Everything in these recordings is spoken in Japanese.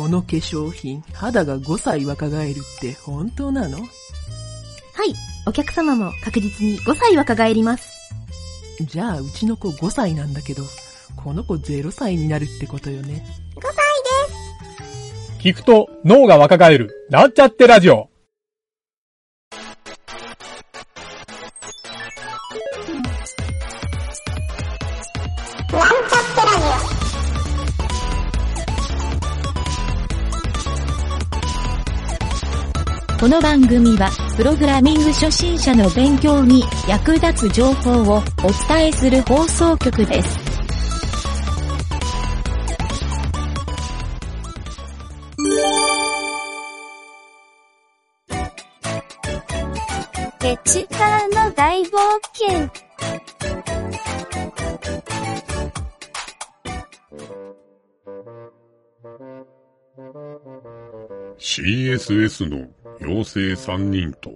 この化粧品、肌が5歳若返るって本当なの？はい、お客様も確実に5歳若返ります。じゃあ、うちの子5歳なんだけど、この子0歳になるってことよね。聞くと脳が若返る、なんちゃってラジオ。この番組は、プログラミング初心者の勉強に役立つ情報をお伝えする放送局です。の大冒険。CSS の妖精3人と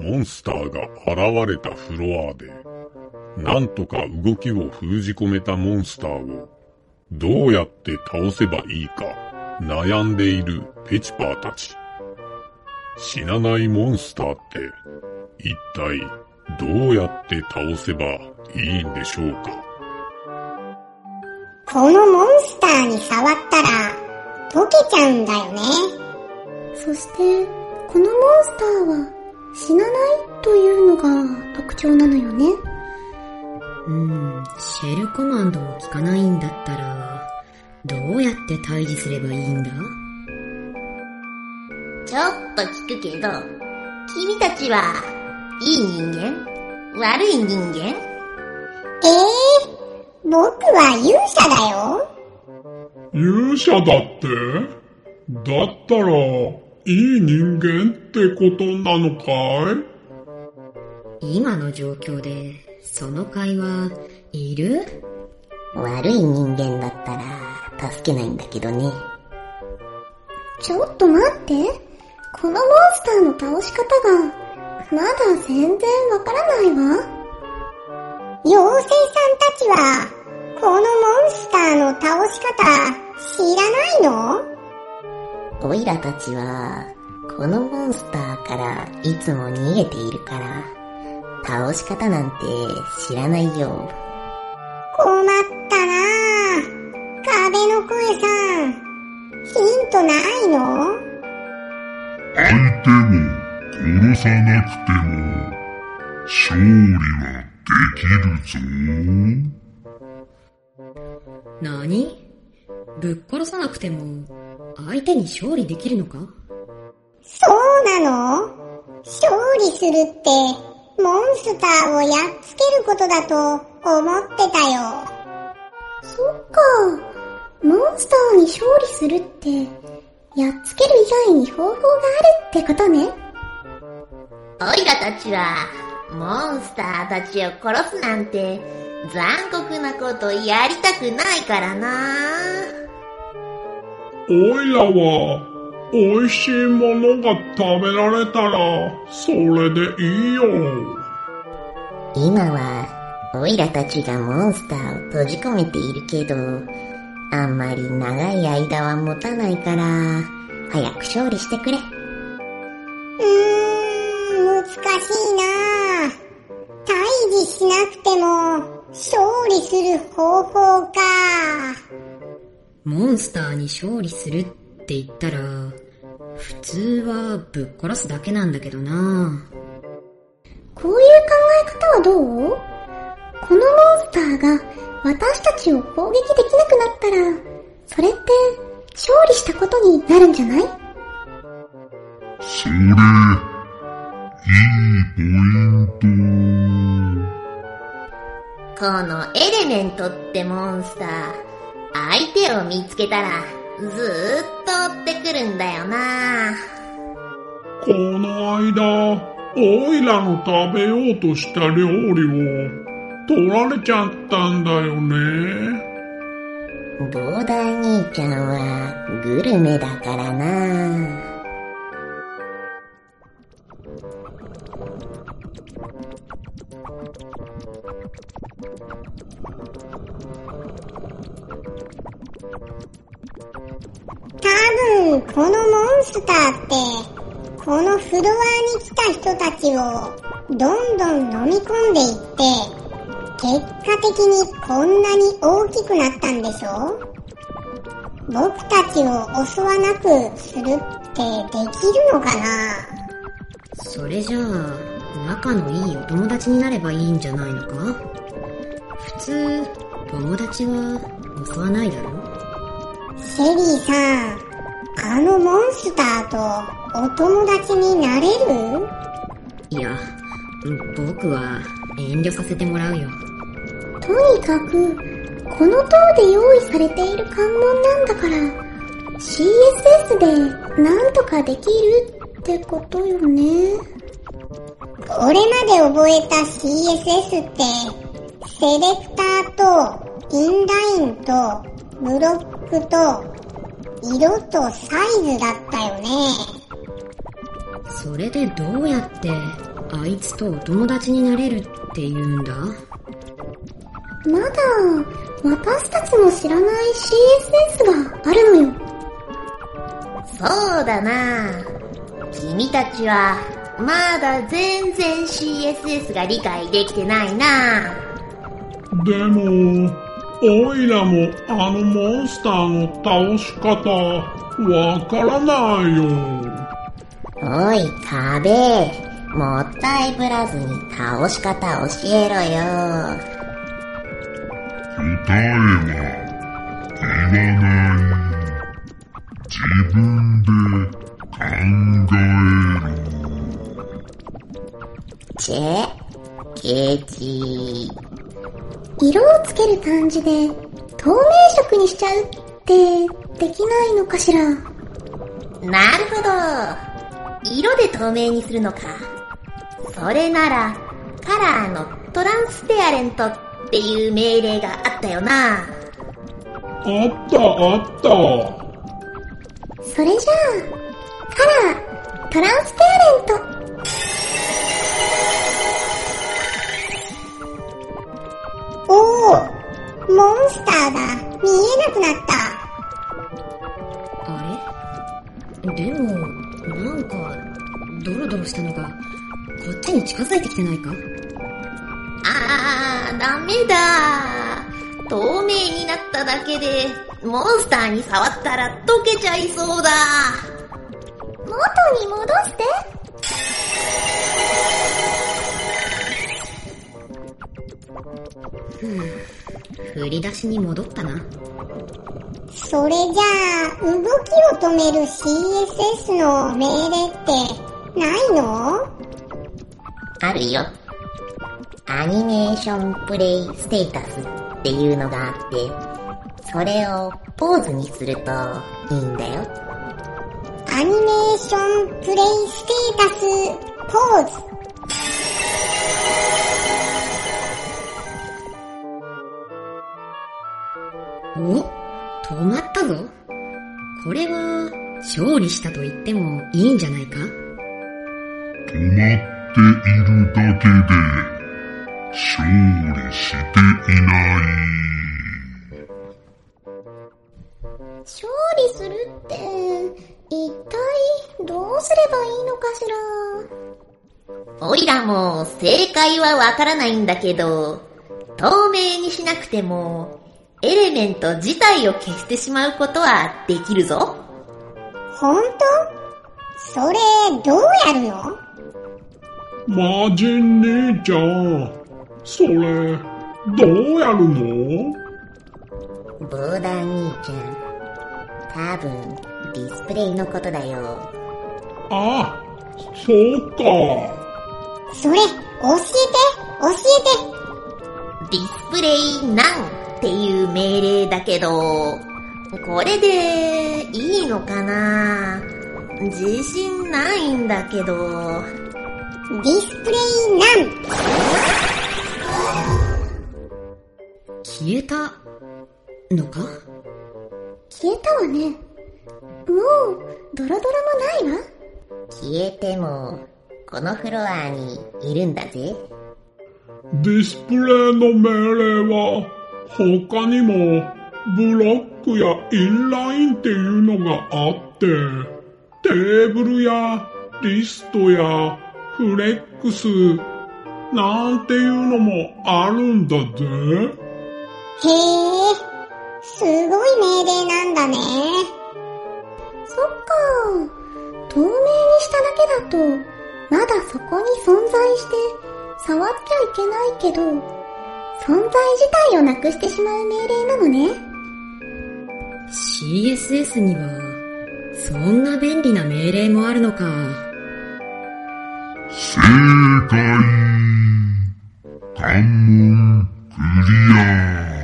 モンスターが現れたフロアで、なんとか動きを封じ込めたモンスターをどうやって倒せばいいか悩んでいるペチパーたち。死なないモンスターって一体どうやって倒せばいいんでしょうか？このモンスターに触ったら溶けちゃうんだよね。そして、このモンスターは死なないというのが特徴なのよね。うーん、シェルコマンドも効かないんだったら、どうやって退治すればいいんだ？ちょっと聞くけど、君たちは、いい人間？悪い人間？ええー、僕は勇者だよ。勇者だって？だったら、いい人間ってことなのかい？今の状況で、その会話、いる？悪い人間だったら、助けないんだけどね。ちょっと待って。このモンスターの倒し方が、まだ全然わからないわ。妖精さんたちは、このモンスターの倒し方、知らないの？オイラたちは、このモンスターからいつも逃げているから、倒し方なんて知らないよ。困ったなぁ。壁の声さん、ヒントないの？相手を殺さなくても、勝利はできるぞ。何？ぶっ殺さなくても、相手に勝利できるのか？そうなの？勝利するって、モンスターをやっつけることだと思ってたよ。そっか。モンスターに勝利するって、やっつける以外に方法があるってことね。オイラたちは、モンスターたちを殺すなんて、残酷なことやりたくないからなおいらは、美味しいものが食べられたら、それでいいよ。今は、オイラたちがモンスターを閉じ込めているけど、あんまり長い間は持たないから、早く勝利してくれ。うーん、難しいな退治しなくても、勝利する方法か。モンスターに勝利するって言ったら、普通はぶっ殺すだけなんだけどな。こういう考え方はどう？このモンスターが私たちを攻撃できなくなったら、それって勝利したことになるんじゃない？それ、いいポイント。このエレメントってモンスター、相手を見つけたら、ずーっと追ってくるんだよなこの間、オイラの食べようとした料理を取られちゃったんだよね。ボーダー兄ちゃんはグルメだからな多分このモンスターってこのフロアに来た人たちをどんどん飲み込んでいって結果的にこんなに大きくなったんでしょ？僕たちを襲わなくするってできるのかな？それじゃあ、仲のいいお友達になればいいんじゃないのか？普通、友達は襲わないだろ？シェリーさん、あのモンスターとお友達になれる？いや、僕は遠慮させてもらうよ。とにかく、この塔で用意されている関門なんだから、CSS でなんとかできるってことよね。これまで覚えた CSS って、セレクターとインラインとブロックと色とサイズだったよね。それでどうやってあいつとお友達になれるって言うんだ？まだ私たちも知らない CSS があるのよ。そうだな君たちはまだ全然 CSS が理解できてないなでも、おいらもあのモンスターの倒し方わからないよ。おい壁、もったいぶらずに倒し方教えろよ。答えは言わない。自分で考える。チェ、ケチ。色をつける感じで透明色にしちゃうってできないのかしら？なるほど。色で透明にするのか。それなら、カラーのトランスペアレントっていう命令があったよな。あったあった。それじゃあ、カラー、トランスペアレント。モンスターが見えなくなった。あれ？でも、なんか、ドロドロしたのが、こっちに近づいてきてないか？あー、ダメだ。透明になっただけで、モンスターに触ったら溶けちゃいそうだ。元に戻して。振り出しに戻ったな。それじゃあ、動きを止める CSS の命令ってないの？あるよ。アニメーションプレイステータスっていうのがあって、それをポーズにするといいんだよ。アニメーションプレイステータスポーズ。お止まったぞ。これは、勝利したと言ってもいいんじゃないか？止まっているだけで、勝利していない。勝利するって、一体どうすればいいのかしら？おいらも正解はわからないんだけど、透明にしなくても、エレメント自体を消してしまうことはできるぞ。ほんとそれ、どうやるの？マジン兄ちゃん、それ、どうやるの？ボーダー兄ちゃん、多分ディスプレイのことだよ。あ、そうか。それ、教えて教ディスプレイなんっていう命令だけど、これでいいのかな？自信ないんだけど。ディスプレイなん消えたのか？消えたわね。もう、ドロドロもないわ。消えても、このフロアにいるんだぜ。ディスプレイの命令は他にもブロックやインラインっていうのがあって、テーブルやリストやフレックスなんていうのもあるんだぜ。へえ、すごい命令なんだね。そっか。透明にしただけだと、まだそこに存在して、触っちゃいけないけど、存在自体をなくしてしまう命令なのね。CSS には、そんな便利な命令もあるのか。正解。関門クリア。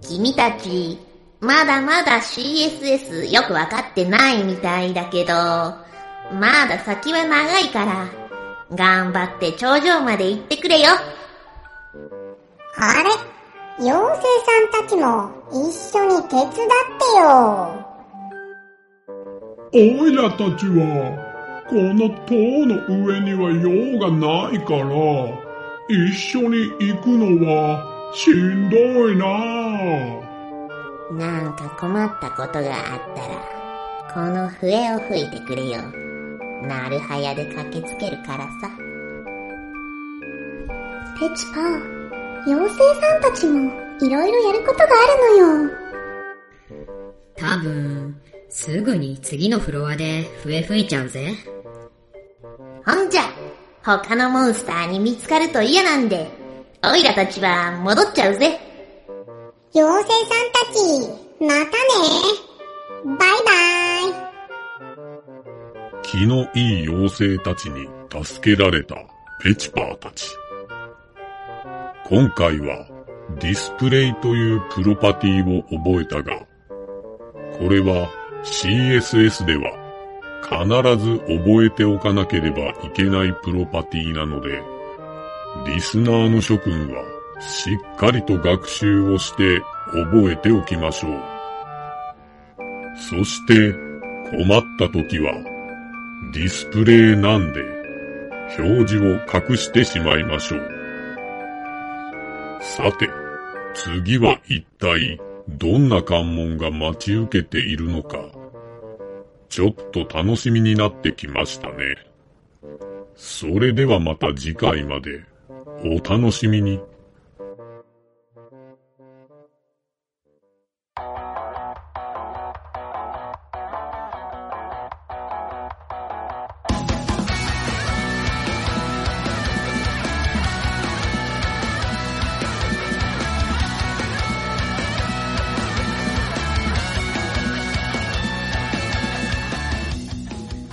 君たち、まだまだ CSS よくわかってないみたいだけど、まだ先は長いから、頑張って頂上まで行ってくれよ。あれ？妖精さんたちも一緒に手伝ってよ。おいらたちは、この塔の上には用がないから、一緒に行くのはしんどいななんか困ったことがあったら、この笛を吹いてくれよ。なるはやで駆けつけるからさ。ペチパー、妖精さんたちもいろいろやることがあるのよ。多分、すぐに次のフロアで笛吹いちゃうぜ。ほんじゃ、他のモンスターに見つかると嫌なんで、オイラたちは戻っちゃうぜ。妖精さんたち、またね。バイバイ。気のいい妖精たちに助けられたペチパーたち。今回はディスプレイというプロパティを覚えたが、これは CSS では必ず覚えておかなければいけないプロパティなので、リスナーの諸君はしっかりと学習をして覚えておきましょう。そして困った時はディスプレイなんで表示を隠してしまいましょう。さて、次は一体どんな関門が待ち受けているのか、ちょっと楽しみになってきましたね。それではまた次回までお楽しみに。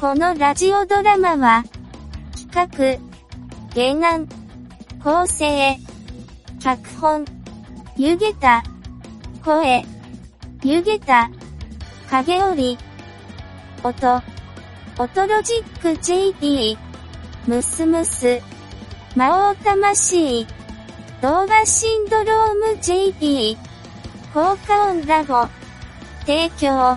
このラジオドラマは、企画、原案、構成、脚本、ゆげた、声、ゆげた、影織、音、音ロジック JD、ムスムス、魔王魂、動画シンドローム JD、効果音ラボ、提供、